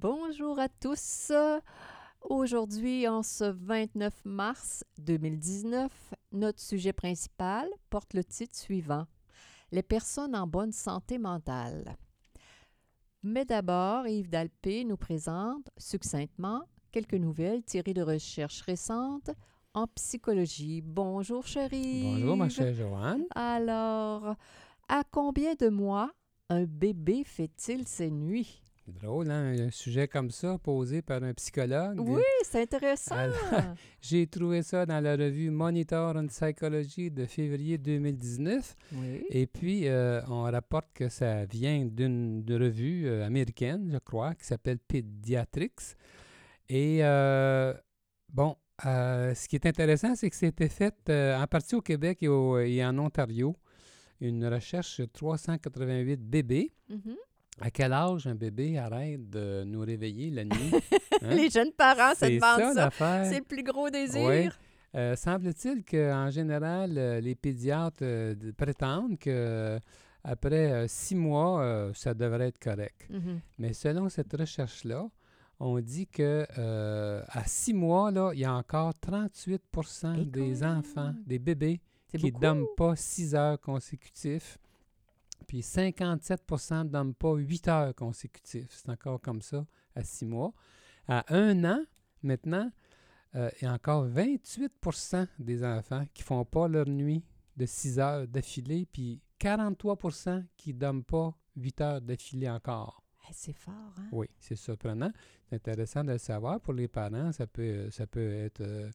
Bonjour à tous. Aujourd'hui, en ce 29 mars 2019, notre sujet principal porte le titre suivant Les personnes en bonne santé mentale. Mais d'abord, Yves Dalpé nous présente succinctement quelques nouvelles tirées de recherches récentes en psychologie. Bonjour, chérie. Bonjour, ma chère Joanne. Alors, à combien de mois un bébé fait-il ses nuits? Drôle, hein? Un sujet comme ça posé par un psychologue. Oui, c'est intéressant. J'ai trouvé ça dans la revue Monitor on Psychology de février 2019. Oui. Et puis, euh, on rapporte que ça vient d'une revue euh, américaine, je crois, qui s'appelle Pediatrics. Et euh, bon, ce qui est intéressant, c'est que c'était fait en partie au Québec et, et, en Ontario. Une recherche sur 388 bébés. Mm-hmm. À quel âge un bébé arrête de nous réveiller la nuit? Hein? Les jeunes parents se demandent ça. ça. C'est le plus gros désir. Oui. Euh, semble-t-il qu'en général, euh, les pédiatres euh, prétendent que après six mois, ça devrait être correct. Mm-hmm. Mais selon cette recherche-là, on dit que à six mois, là, il y a encore 38% des enfants, des bébés, qui ne dorment pas six heures consécutives. Puis 57 ne dorment pas 8 heures consécutives. C'est encore comme ça à 6 mois. À un an, maintenant, euh, il y a encore 28 des enfants qui ne font pas leur nuit de 6 heures d'affilée, puis 43% qui ne dorment pas 8 heures d'affilée encore. c'est fort, hein? Oui, c'est surprenant. C'est intéressant de le savoir. Pour les parents, ça peut, ça peut être... Euh,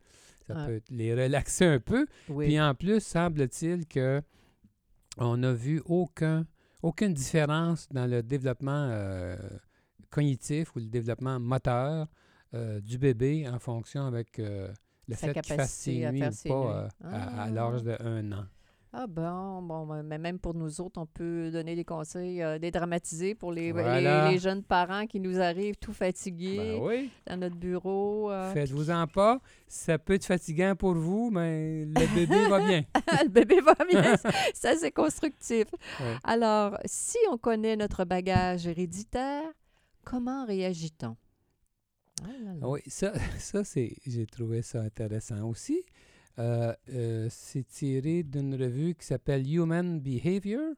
ça peut les relaxer un peu. Puis en plus, semble-t-il que on n'a vu aucun, aucune différence dans le développement euh, cognitif ou le développement moteur euh, du bébé en fonction avec euh, le fait qu'il fasse ses nuits ou pas à, à l'âge de un an. Ah bon, bon, ben, mais même pour nous autres, on peut donner des conseils euh, dédramatiser pour les, les, jeunes parents qui nous arrivent tout fatigués ben dans notre bureau. Euh. Faites-vous-en pas. Ça peut être fatigant pour vous, mais le bébé va bien. le bébé va bien. ça, c'est constructif. Alors, si on connaît notre bagage héréditaire, comment réagit-on? Ah oui, ça, ça c'est, j'ai trouvé ça intéressant aussi. Euh, euh, c'est tiré d'une revue qui s'appelle Human Behavior,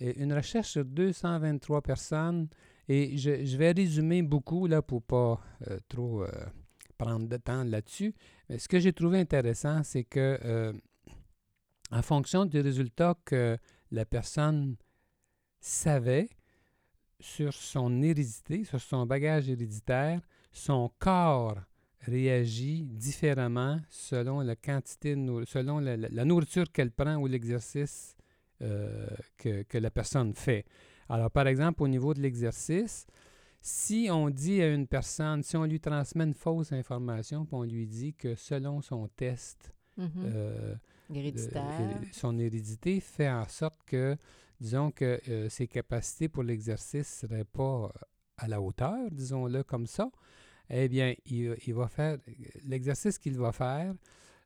et une recherche sur 223 personnes. Et je, je vais résumer beaucoup là pour pas euh, trop prendre de temps là-dessus. Mais ce que j'ai trouvé intéressant, c'est que en fonction des résultats que la personne savait sur son hérédité, sur son bagage héréditaire, son corps réagit différemment selon la quantité, de selon la, nourriture qu'elle prend ou l'exercice euh, que, que, la personne fait. Alors, par exemple, au niveau de l'exercice, si on dit à une personne, si on lui transmet une fausse information, puis on lui dit que selon son test, mm-hmm. euh, Héréditaire. son hérédité fait en sorte que, disons que euh, ses capacités pour l'exercice ne seraient pas à la hauteur, disons-le comme ça, eh bien, il, va faire l'exercice qu'il va faire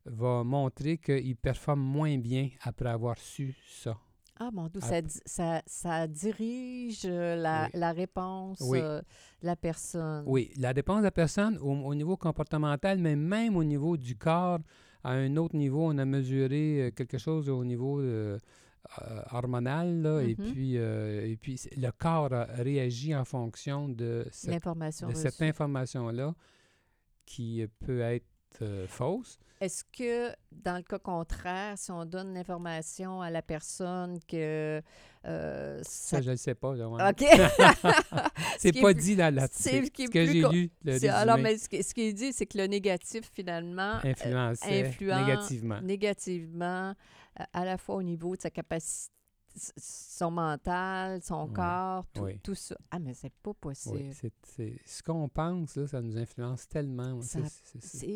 va montrer qu'il performe moins bien après avoir su ça. Ah, mon Dieu, ça, ça, dirige euh, la, la réponse euh, de la personne. Oui, la réponse de la personne au, niveau comportemental, mais même au niveau du corps, à un autre niveau, on a mesuré euh, quelque chose au niveau euh, hormonale, là, et, mm-hmm. puis, euh, et puis le corps réagit en fonction de, cette, de cette information-là qui peut être euh, fausse. Est-ce que, dans le cas contraire, si on donne l'information à la personne que... ça, ça, je ne sais pas. OK. c'est pas dit là, là C'est ce, que j'ai lu. Le alors, mais ce, ce qu'il dit, c'est que le négatif, finalement... Influençait négativement. Négativement à la fois au niveau de sa capacité son mental, son Ouais, corps, tout, ça. Ah, mais c'est pas possible. Ce qu'on pense, là, ça nous influence tellement. C'est-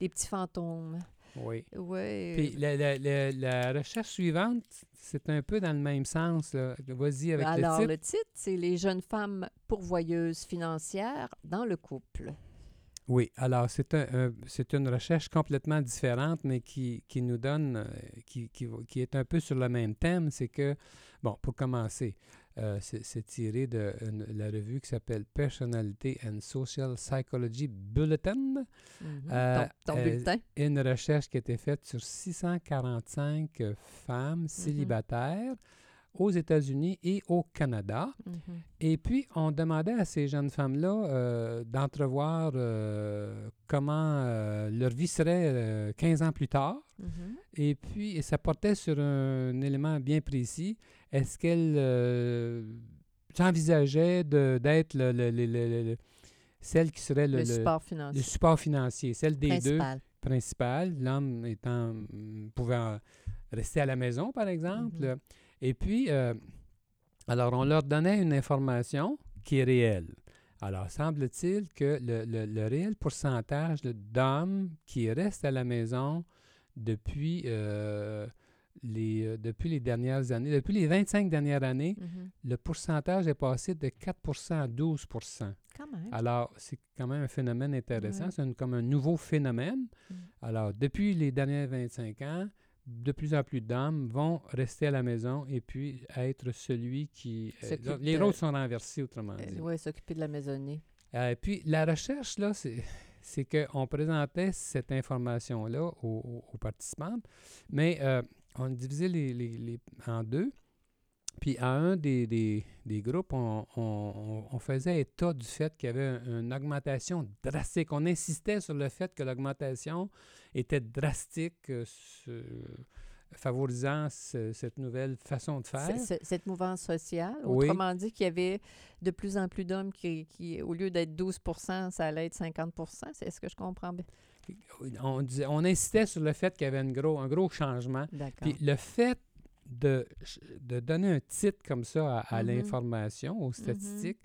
des petits fantômes. oui. Oui. Puis la, la- la- la recherche suivante, c'est un peu dans le même sens. Vas-y avec Alors, le titre. le titre, c'est Les jeunes femmes pourvoyeuses financières dans le couple. Oui, alors c'est un, c'est une recherche complètement différente, mais qui, qui nous donne, euh, qui, qui, qui est un peu sur le même thème. C'est que, bon, pour commencer, euh, c'est tiré de une- la revue qui s'appelle Personality and Social Psychology Bulletin. Mhm. Euh, ton ton euh, bulletin. une recherche qui a été faite sur 645 euh, Mhm. femmes célibataires aux États-Unis et au Canada. Mhm. Et puis, on demandait à ces jeunes femmes-là euh, d'entrevoir euh, comment euh, leur vie serait euh, 15 ans plus tard. Mhm. Et puis, et ça portait sur un, élément bien précis. Est-ce qu'elles envisageaient d'être le- le- le- le- le- celle qui serait le, Le, le- support le financier. support financier, celle des deux principal. principal, l'homme étant pouvant rester à la maison, par exemple. Mhm. Et puis, euh, alors, on leur donnait une information qui est réelle. Alors, semble-t-il que le, le- le réel pourcentage d'hommes qui restent à la maison depuis, euh, les, euh, depuis les dernières années, depuis les 25 dernières années, Mhm. le pourcentage est passé de 4% à 12 Quand même. alors, c'est quand même un phénomène intéressant. Ouais. C'est comme un nouveau phénomène. Mm. Alors, depuis les derniers 25 ans, de plus en plus d'hommes vont rester à la maison et puis être celui qui... euh, les rôles sont renversés, autrement dit. oui, s'occuper de la maisonnée. Euh, et puis, la recherche, là, c'est, c'est qu'on présentait cette information-là aux, participantes, mais euh, on divisait les, les- les- en deux. Puis, à un des, des- des groupes, on, on- on faisait état du fait qu'il y avait un- une augmentation drastique. On insistait sur le fait que l'augmentation était drastique, euh, favorisant ce- cette nouvelle façon de faire. C- Cette mouvance sociale. Oui. Autrement dit, qu'il y avait de plus en plus d'hommes qui, qui, au lieu d'être 12% ça allait être 50% C'est ce que je comprends bien? On, disait- on insistait sur le fait qu'il y avait une gros, un gros changement. D'accord. Puis le fait de, de donner un titre comme ça à, à Mhm. l'information, aux statistiques,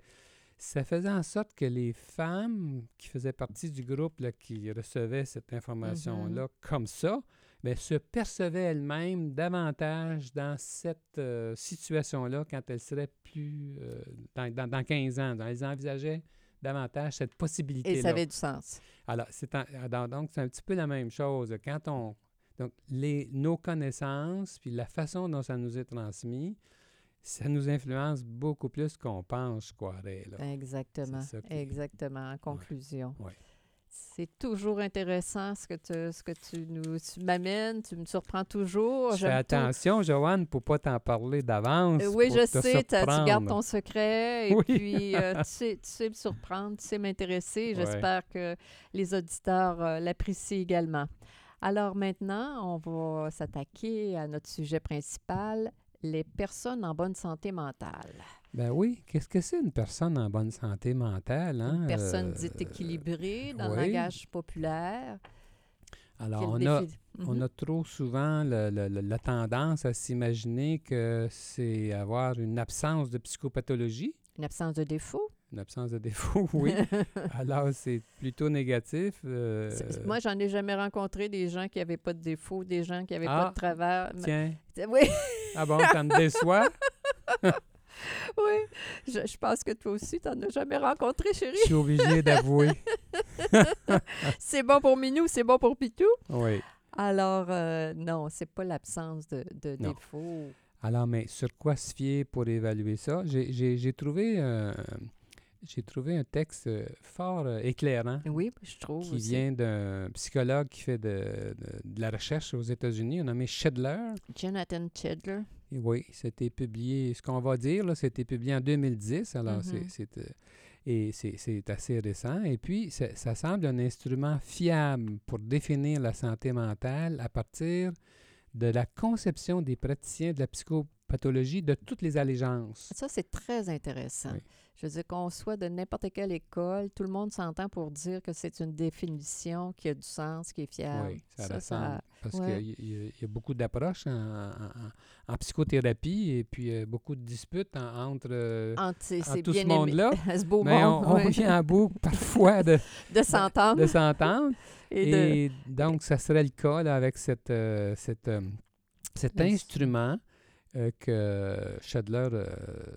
ça faisait en sorte que les femmes qui faisaient partie du groupe là, qui recevait cette information-là comme ça, ben, se percevaient elles-mêmes davantage dans cette euh, situation-là quand elles seraient plus euh, dans, dans, dans 15 ans. Donc, elles envisageaient davantage cette possibilité-là. Et ça avait du sens. Alors, c'est donc, c'est un petit peu la même chose. Quand on. Donc, les, nos connaissances, puis la façon dont ça nous est transmis, ça nous influence beaucoup plus qu'on pense, je croirais. Là. Exactement. Qui- Exactement. En conclusion. ouais. C'est toujours intéressant ce que tu, ce que tu nous tu m'amènes. Tu me surprends toujours. Je fais tout. attention, Joanne, pour pas t'en parler d'avance. Euh, oui, pour je te sais, tu gardes ton secret et Oui. puis euh, tu, sais, tu sais me surprendre, tu sais m'intéresser. Ouais. J'espère que les auditeurs euh, l'apprécient également. Alors maintenant, on va s'attaquer à notre sujet principal, les personnes en bonne santé mentale. Ben oui, qu'est-ce que c'est une personne en bonne santé mentale? Hein? Une personne Euh, dite équilibrée dans le langage populaire. Alors, on a, On Mhm. a trop souvent le- le- le- la tendance à s'imaginer que c'est avoir une absence de psychopathologie, Une absence de défaut. Une absence de défaut, oui. Alors, c'est plutôt négatif. euh, Moi, j'en ai jamais rencontré des gens qui n'avaient pas de défaut, des gens qui n'avaient pas Ah, de travers. Tiens, Oui, ah bon, ça me déçoit? oui. Je, je pense que toi aussi, tu n'en as jamais rencontré, chérie. Je suis obligé d'avouer. c'est bon pour Minou, c'est bon pour Pitou. Oui. Alors, euh, non, c'est pas l'absence de, de défaut. Alors, mais sur quoi se fier pour évaluer ça? J'ai trouvé, euh, j'ai trouvé un texte euh, fort euh, éclairant Oui, je trouve qui aussi. vient d'un psychologue qui fait de, de- de la recherche aux États-Unis, nommé Shedler. Jonathan Chedler. Et oui, c'était publié, ce qu'on va dire, là, c'était publié en 2010, alors Mhm. c'est- c'est, euh, et c'est, assez récent. Et puis, ça, ça semble un instrument fiable pour définir la santé mentale à partir de la conception des praticiens de la psychopathologie de toutes les allégeances. Ça, c'est très intéressant. Oui. Je veux dire qu'on soit de n'importe quelle école, tout le monde s'entend pour dire que c'est une définition qui a du sens, qui est fiable. Oui, ça, ressemble. parce qu'il y, y, a beaucoup d'approches en, en, psychothérapie et puis euh, beaucoup de disputes entre, entre, tout ce monde-là. ce beau Mais monde, on, on vient à bout parfois de, de s'entendre. De, s'entendre. et, et donc, ça serait le cas là, avec cette, euh, cette, euh, cet instrument euh, que Schadler, euh,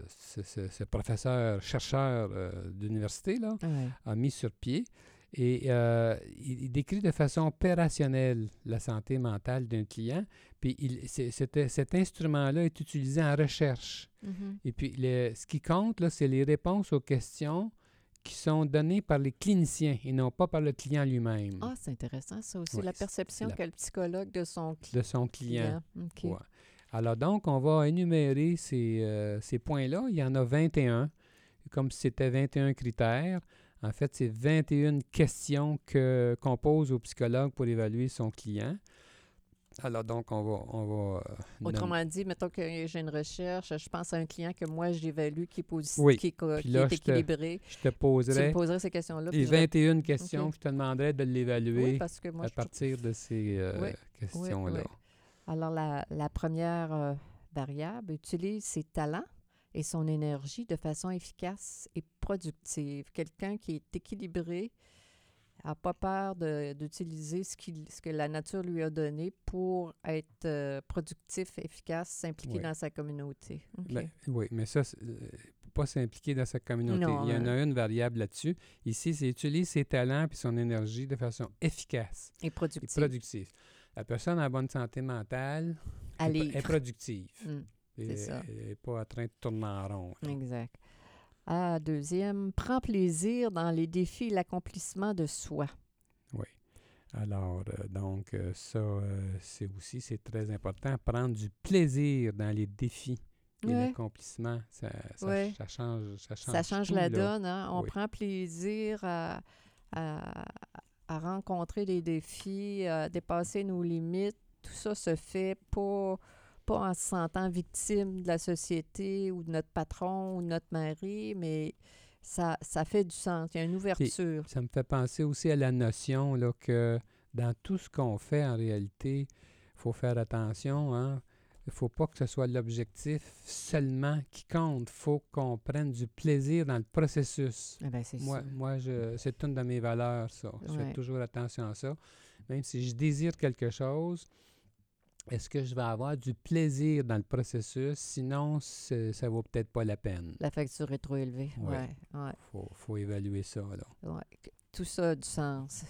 ce, professeur, chercheur euh, d'université, là, a mis sur pied. Et il, décrit de façon opérationnelle la santé mentale d'un client. Puis il, cet instrument-là est utilisé en recherche. Mm-hmm. Et puis ce qui compte, là, c'est les réponses aux questions qui sont données par les cliniciens et non pas par le client lui-même. Ah, c'est intéressant ça aussi, la perception qu'a le psychologue de son, de son client. client. Alors donc, on va énumérer ces, euh, ces points-là. Il y en a 21, comme si c'était 21 critères. En fait, c'est 21 questions qu'on pose au psychologue pour évaluer son client. Alors donc, on va... On va euh, Autrement dit, mettons que j'ai une recherche, je pense à un client que moi, j'évalue qui est positif, qui, est, équilibré. Je te, poserai... Tu me poserais ces questions-là. Les 21 questions je te demanderais de l'évaluer à partir de ces euh, questions-là. Alors, la, première euh, variable utilise ses talents et son énergie de façon efficace et productive. Quelqu'un qui est équilibré n'a pas peur d'utiliser ce, ce, que la nature lui a donné pour être euh, productif, efficace, s'impliquer dans sa communauté. Ben, oui, mais ça, euh, pas s'impliquer dans sa communauté. Il y en a une variable là-dessus. Ici, c'est utiliser ses talents et son énergie de façon efficace et productive. Et productive la personne en bonne santé mentale est, productive. Mm, c'est ça. Elle n'est pas en train de tourner en rond. Exact. Ah, deuxième, prends plaisir dans les défis et l'accomplissement de soi. Oui. Alors, euh, donc, euh, ça, euh, c'est aussi, c'est très important, prendre du plaisir dans les défis et l'accomplissement. Ça, ça, change, ça change Ça change la donne. Hein? On prend plaisir à, à rencontrer des défis, à dépasser nos limites. Tout ça se fait pas, pas en se sentant victime de la société ou de notre patron ou de notre mari, mais ça, ça fait du sens. Il y a une ouverture. ça me fait penser aussi à la notion là, que dans tout ce qu'on fait, en réalité, il faut faire attention. Hein? Il ne faut pas que ce soit l'objectif seulement qui compte. Il faut qu'on prenne du plaisir dans le processus. Eh ben, moi, moi c'est une de mes valeurs, ça. Je fais toujours attention à ça. Même si je désire quelque chose, est-ce que je vais avoir du plaisir dans le processus? Sinon, ça ne vaut peut-être pas la peine. La facture est trop élevée. Oui. Ouais, ouais. Faut, faut, évaluer ça. Là. Tout ça a du sens.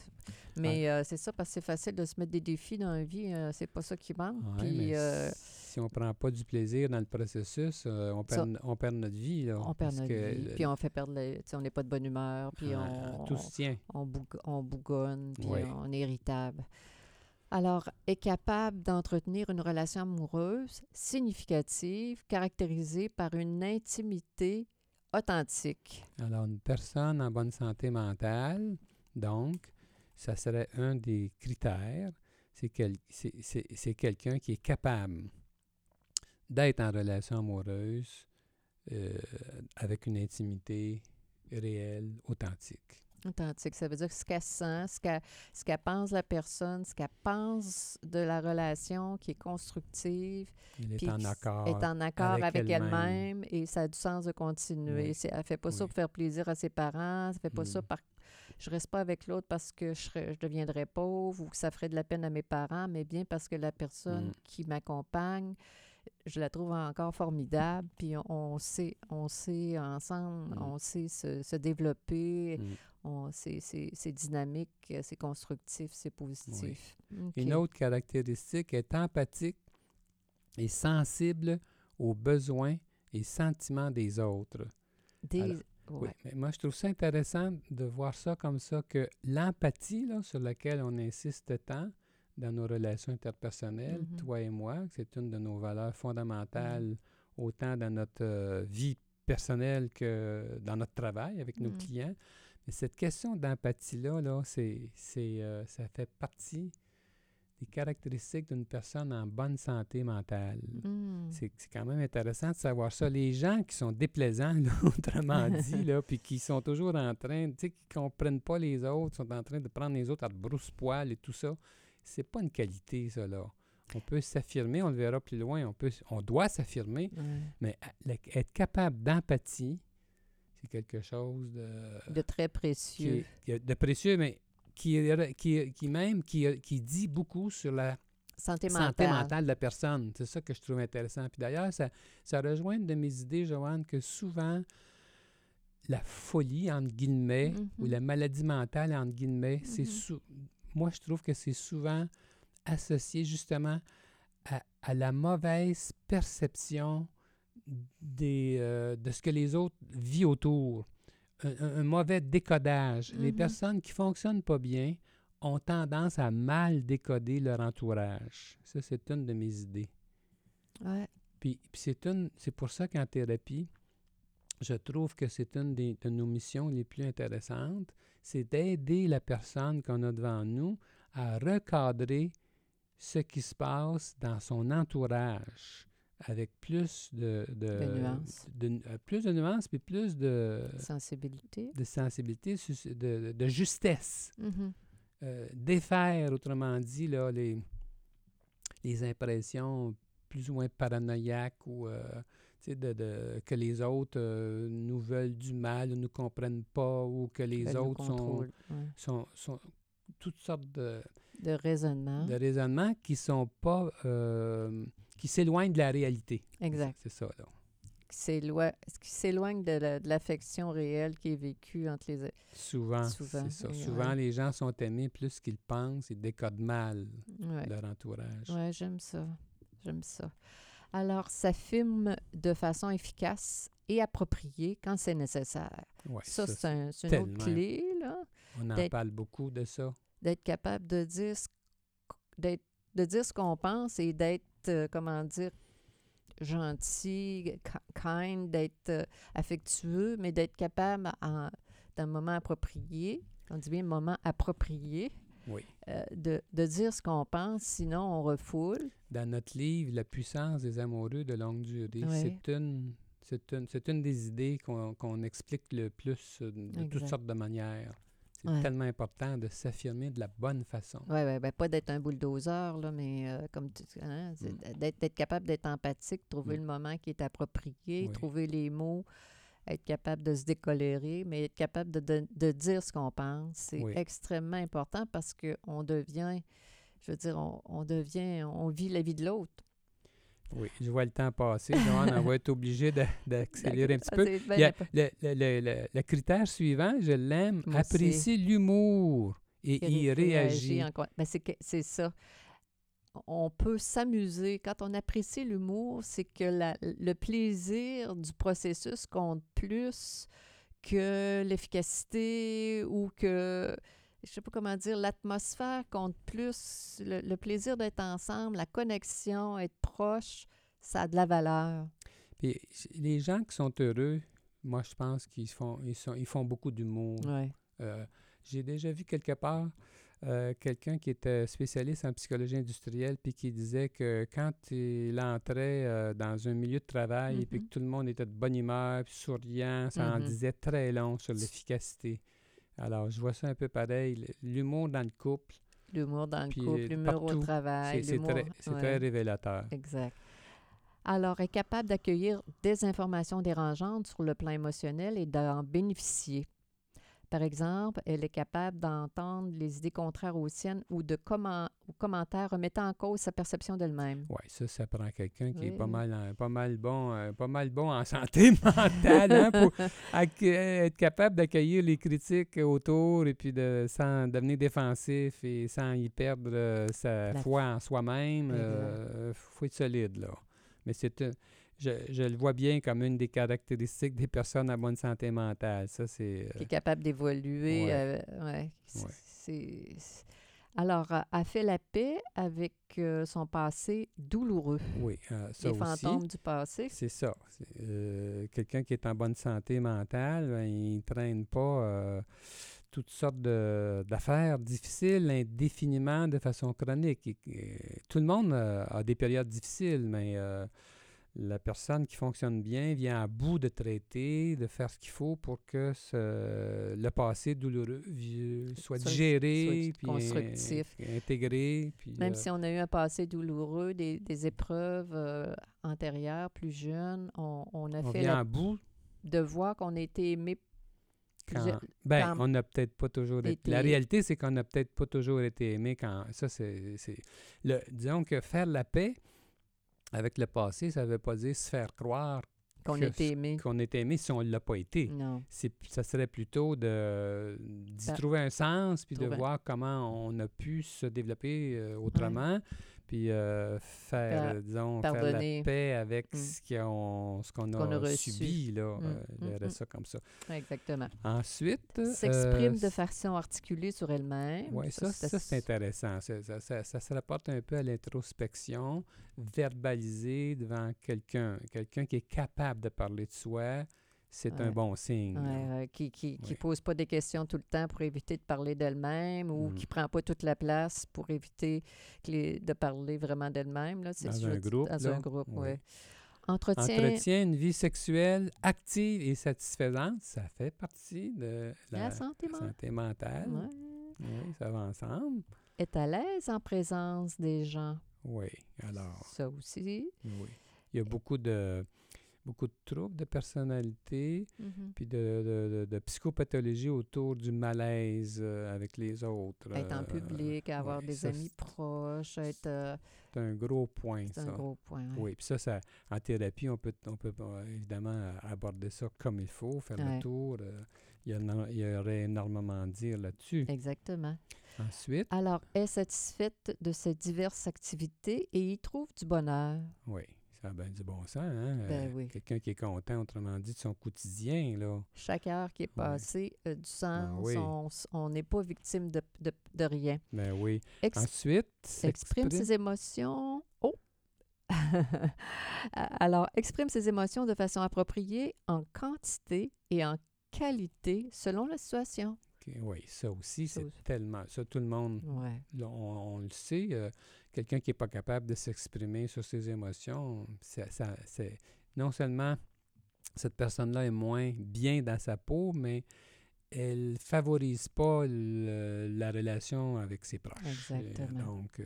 Mais euh, c'est ça, parce que c'est facile de se mettre des défis dans la vie. Euh, c'est pas ça qui manque. Puis, euh, si on prend pas du plaisir dans le processus, on, perd, on perd notre vie. Là, on perd notre vie. Puis on fait perdre... on n'est pas de bonne humeur. Puis on, tout se tient. On, on bougonne. Puis on est irritable. Alors, est capable d'entretenir une relation amoureuse significative, caractérisée par une intimité authentique? Alors, une personne en bonne santé mentale, donc, ça serait un des critères, c'est quelqu'un qui est capable d'être en relation amoureuse euh, avec une intimité réelle, authentique. Authentique, ça veut dire ce qu'elle sent, ce qu'elle, ce qu'elle pense de la personne, ce qu'elle pense de la relation qui est constructive. Elle est en accord. Est en accord avec, elle-même et ça a du sens de continuer. Elle ne fait pas ça pour faire plaisir à ses parents, elle ne fait pas ça mm. par je reste pas avec l'autre parce que je, je deviendrais pauvre ou que ça ferait de la peine à mes parents, mais bien parce que la personne mm. qui m'accompagne, je la trouve encore formidable. Puis on, sait, on sait ensemble, mm. on sait se, développer. Mm. C'est dynamique, c'est constructif, c'est positif. Une autre caractéristique est empathique et sensible aux besoins et sentiments des autres. Des, oui, mais moi, je trouve ça intéressant de voir ça comme ça, que l'empathie, sur laquelle on insiste tant dans nos relations interpersonnelles, mm-hmm. toi et moi, c'est une de nos valeurs fondamentales, mm. autant dans notre euh, vie personnelle que dans notre travail avec nos mm. clients. Mais cette question d'empathie-là, là, c'est, euh, ça fait partie les caractéristiques d'une personne en bonne santé mentale. Hmm. C'est quand même intéressant de savoir ça. Les gens qui sont déplaisants, là, autrement dit, là, puis qui sont toujours en train, tu sais, qui comprennent pas les autres, sont en train de prendre les autres à brousse-poil et tout ça, c'est pas une qualité, ça, là. On peut s'affirmer, on le verra plus loin, on, peut, on doit s'affirmer, mais être capable d'empathie, c'est quelque chose de, De très précieux. est- qui est de précieux, mais qui, est- qui, est- qui même qui, qui dit beaucoup sur la Santé santé mentale. mentale de la personne. C'est ça que je trouve intéressant. Puis d'ailleurs, ça, ça rejoint une de mes idées, Joanne, que souvent, la folie, entre guillemets, ou Mhm. la maladie mentale, entre guillemets, c'est Mhm. sou- moi, je trouve que c'est souvent associé justement à, à la mauvaise perception des, euh, de ce que les autres vivent autour. Un, mauvais décodage. Les Mhm. personnes qui fonctionnent pas bien ont tendance à mal décoder leur entourage. Ça, c'est une de mes idées. Ouais. Puis, puis c'est une, c'est pour ça qu'en thérapie, je trouve que c'est une des, de nos missions les plus intéressantes, c'est d'aider la personne qu'on a devant nous à recadrer ce qui se passe dans son entourage avec plus de, de, De nuances. de- euh, plus de nuances, puis plus de, Sensibilité. de sensibilité, de, justesse. Mhm. Euh, défaire, autrement dit, là, les, les impressions plus ou moins paranoïaques ou euh, de, de- que les autres euh, nous veulent du mal, ou nous comprennent pas, ou que les nous autres sont. Ouais. sont, sont toutes sortes de, De raisonnement. de raisonnements qui sont pas euh, qui s'éloignent de la réalité. Exact. C'est ça, là. Qui s'éloi- qui s'éloigne de la- l'affection réelle qui est vécue entre les... Souvent, Souvent, c'est ça. oui, Souvent, ouais. les gens sont aimés plus qu'ils pensent et décodent mal Ouais. leur entourage. Ouais, j'aime ça. J'aime ça. Alors, ça filme de façon efficace et appropriée quand c'est nécessaire. Ouais, ça, ça, c'est un- une autre clé, là, on en parle beaucoup de ça. d'être capable de dire de dire ce qu'on pense et d'être, euh, comment dire, gentil, ki- kind, d'être euh, affectueux, mais d'être capable, en, d'un moment approprié, on dit bien moment approprié, Oui. euh, de, de dire ce qu'on pense, sinon on refoule. Dans notre livre, La puissance des amoureux de longue durée, Oui. c'est une, c'est une, c'est une des idées qu'on qu'on explique le plus euh, de toutes sortes de manières. C'est Ouais. tellement important de s'affirmer de la bonne façon. Oui, ouais, ben, pas d'être un bulldozer, là, mais euh, comme tu hein, Mm. d'être, d'être capable d'être empathique, trouver Mm. le moment qui est approprié, Oui. trouver les mots, être capable de se décolérer, mais être capable de, de- de dire ce qu'on pense. C'est Oui. extrêmement important parce qu'on devient, je veux dire, on, on devient, on vit la vie de l'autre. Oui, je vois le temps passer. Joanne, on va être obligé d'accélérer un petit Ah, peu. c'est bien Il y a important. le, le- le- le- critère suivant, je l'aime, apprécier l'humour et Ré- y réagir. encore. Ben, c'est, que- c'est ça. On peut s'amuser. Quand on apprécie l'humour, c'est que la- le plaisir du processus compte plus que l'efficacité ou que, je sais pas comment dire, l'atmosphère compte plus. Le, le plaisir d'être ensemble, la connexion, être proche, ça a de la valeur. Puis les gens qui sont heureux, moi, je pense qu'ils font, ils sont, ils font beaucoup d'humour. Ouais. Euh, J'ai déjà vu quelque part euh, quelqu'un qui était spécialiste en psychologie industrielle puis qui disait que quand il entrait euh, dans un milieu de travail et puis Mhm. que tout le monde était de bonne humeur, puis souriant, ça en Mhm. disait très long sur l'efficacité. Alors, je vois ça un peu pareil. L'humour dans le couple, L'humour dans le couple, l'humour au travail. c'est très, ouais. très révélateur. Exact. Alors, est capable d'accueillir des informations dérangeantes sur le plan émotionnel et d'en bénéficier. Par exemple, elle est capable d'entendre les idées contraires aux siennes ou de comment, ou commentaires remettant en cause sa perception d'elle-même. Oui, ça, ça prend quelqu'un qui est pas mal, en- pas mal bon, euh, pas mal bon en santé mentale hein, pour acc- être capable d'accueillir les critiques autour et puis de sans devenir défensif et sans y perdre euh, sa La foi en soi-même. Il faut être solide là. Mais c'est je, je le vois bien comme une des caractéristiques des personnes à bonne santé mentale. Ça, c'est. qui euh, est capable d'évoluer. Ouais. euh, ouais. C'est- Alors, euh, a fait la paix avec euh, son passé douloureux. oui, euh, ça Les aussi. fantômes du passé. C'est ça. Euh, Quelqu'un qui est en bonne santé mentale, ben, il ne traîne pas euh, toutes sortes d'affaires difficiles indéfiniment de façon chronique. Et- et tout le monde euh, a des périodes difficiles, mais euh, la personne qui fonctionne bien vient à bout de traiter, de faire ce qu'il faut pour que ce- le passé douloureux soit digéré, soit constructif. in- intégré. Puis, Même euh, si on a eu un passé douloureux, des, des épreuves euh, antérieures, plus jeunes, on, on a on fait vient la- à bout de voir qu'on a été aimé. quand... plusieurs- Ben, quand on n'a peut-être pas toujours été... été- La réalité, c'est qu'on n'a peut-être pas toujours été aimé quand... Ça, c'est... c'est- Le... Disons que faire la paix avec le passé, ça ne veut pas dire se faire croire qu'on était aimé. qu'on est aimé si on ne l'a pas été. Non. Ça serait plutôt de, d'y Ben, trouver un sens, puis de voir comment on a pu se développer euh, autrement, puis euh, faire, euh, disons, pardonner. faire la paix avec Mm. ce qu'on, Qu'on a a, subi, là. Mm, euh, mm, je ça comme ça. Exactement. Ensuite... S'exprime euh, de façon articulée sur elle-même. oui, ça, ça, c'est intéressant. Ça, ça- ça- ça se rapporte un peu à l'introspection, verbaliser devant quelqu'un. Quelqu'un qui est capable de parler de soi, c'est un bon signe. Ouais, qui qui, qui pose pas des questions tout le temps pour éviter de parler d'elle-même ou Mm. qui prend pas toute la place pour éviter que les- de parler vraiment d'elle-même. Là, c'est Dans un groupe, Dans là. un groupe, Oui. Entretien, Entretient une vie sexuelle active et satisfaisante, ça fait partie de la la santé mentale. santé mentale. Ouais. Oui, ça va ensemble. Est à l'aise en présence des gens. Oui, alors, Ça aussi. oui. Il y a beaucoup de, beaucoup de troubles de personnalité, Mhm. puis de, de, de- de psychopathologie autour du malaise euh, avec les autres. Être en euh, public, avoir des ça, amis c'est- proches, être, euh, C'est un gros point, c'est ça. un gros point. ouais. Oui, puis ça, ça, en thérapie, on peut, on peut évidemment aborder ça comme il faut, faire Ouais. le tour. il, y a il y aurait énormément à dire là-dessus. Exactement. Ensuite, Alors, est satisfaite de ses diverses activités et y trouve du bonheur? oui, ça a bien du bon sens. Hein? Ben Euh, oui. Quelqu'un qui est content, autrement dit, de son quotidien. Là. Chaque heure qui est passée a du sens. oui. On n'est pas victime de, de, de rien. Ben oui. Ex- Ensuite, exprime ses émotions. Oh! Alors, exprime ses émotions de façon appropriée, en quantité et en qualité, selon la situation. Oui, ça aussi, c'est tellement... Ça, tout le monde, Ouais. là, on, on le sait. euh, Quelqu'un qui n'est pas capable de s'exprimer sur ses émotions, ça, ça- c'est non seulement cette personne-là est moins bien dans sa peau, mais elle favorise pas le- la relation avec ses proches. Exactement. Euh, Donc, euh,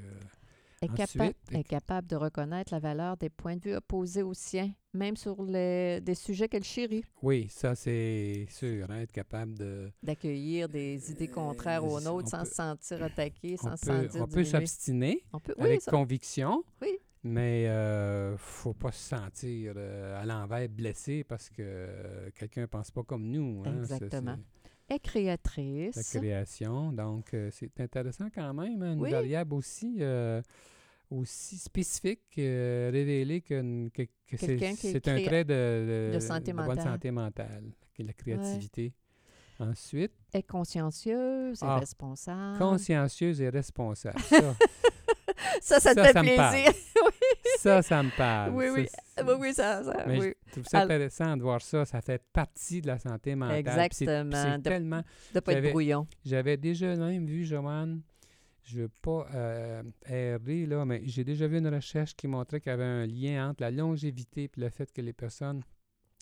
Est, capable de reconnaître la valeur des points de vue opposés aux siens, même sur les, des sujets qu'elle chérit. oui, ça c'est sûr, hein, être capable de... D'accueillir des idées contraires aux Euh, nôtres sans peut- se sentir attaqué, sans se sentir on peut s'obstiner oui, avec ça- conviction, Oui. mais euh, faut pas se sentir euh, à l'envers blessé parce que euh, quelqu'un ne pense pas comme nous. hein. Exactement. Est créatrice. La création, donc euh, c'est intéressant quand même, hein, une Oui. variable aussi, euh, aussi spécifique, euh, révélée que, que, que c'est un trait de, de santé bonne mentale. santé mentale, qui est la créativité. Ensuite, est consciencieuse et Ah. responsable. consciencieuse et responsable. Ça, ça, ça te ça, fait ça plaisir. ça, ça me parle. Oui, oui. oui, oui, ça, ça Mais oui. je trouve ça intéressant de voir ça. Ça fait partie de la santé mentale. Puis Exactement. C'est De- tellement de pas être brouillon. J'avais déjà même vu, Joanne, je ne veux pas euh, errer, là, mais j'ai déjà vu une recherche qui montrait qu'il y avait un lien entre la longévité et le fait que les personnes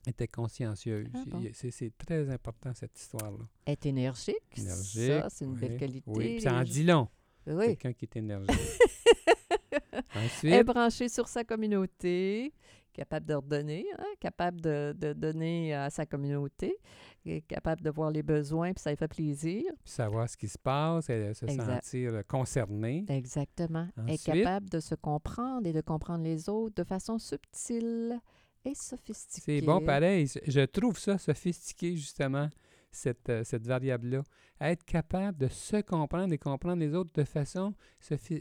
étaient consciencieuses. Ah bon? C'est c'est très important, cette histoire-là. Être énergique. Énergique. Ça, c'est une belle qualité. Oui, puis ça en dit long, Oui. quelqu'un qui est énergique. est Ensuite, branché sur sa communauté, capable de redonner, hein, capable de, de donner à sa communauté, est capable de voir les besoins, puis ça lui fait plaisir. savoir ce qui se passe, et se Exact. sentir euh, concerné. Exactement. Est Ensuite? capable de se comprendre et de comprendre les autres de façon subtile et sophistiquée. C'est bon, pareil. Je trouve ça sophistiqué, justement, cette, euh, cette variable-là. Être capable de se comprendre et comprendre les autres de façon,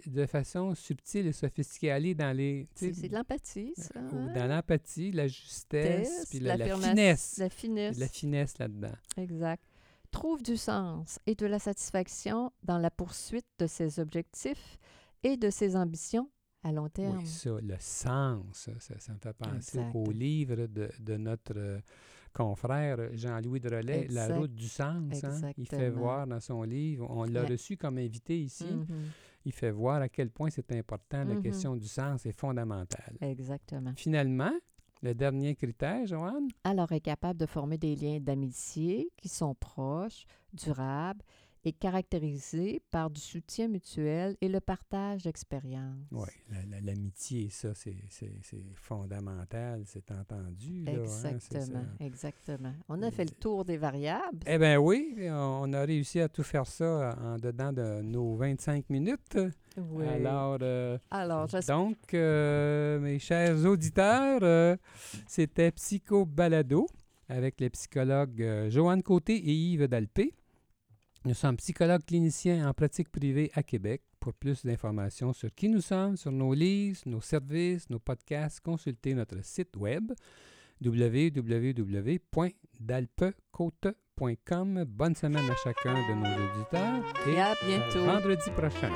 de façon subtile et sophistiquée. Aller dans les... C'est de l'empathie, ça. ou hein? dans l'empathie, la justesse, puis la, finesse. La finesse. la finesse là-dedans. Exact. Trouve du sens et de la satisfaction dans la poursuite de ses objectifs et de ses ambitions à long terme. Oui, ça, le sens, ça, me fait penser Exact. au livre de, de notre euh, confrère Jean-Louis Drolet, La Exact- route du sens. hein. Il fait voir dans son livre, on l'a Ouais. reçu comme invité ici, Mhm. il fait voir à quel point c'est important, la Mhm. question du sens est fondamentale. Exactement. Finalement, le dernier critère, Joanne, Alors, est capable de former des liens d'amitié qui sont proches, durables et caractérisés par du soutien mutuel et le partage d'expériences. oui, l'amitié, ça, c'est fondamental, c'est entendu. là, hein. Exactement, exactement. On a fait le tour des variables. Eh bien oui, on a réussi à tout faire ça en dedans de nos 25 minutes. Oui. Alors, euh, Alors, donc, euh, mes chers auditeurs, euh, c'était Psycho Balado avec les psychologues euh, Joanne Côté et Yves Dalpé. Nous sommes psychologues cliniciens en pratique privée à Québec. Pour plus d'informations sur qui nous sommes, sur nos livres, nos services, nos podcasts, consultez notre site web www.dalpecote.com. Bonne semaine à chacun de nos auditeurs Et à bientôt. vendredi prochain.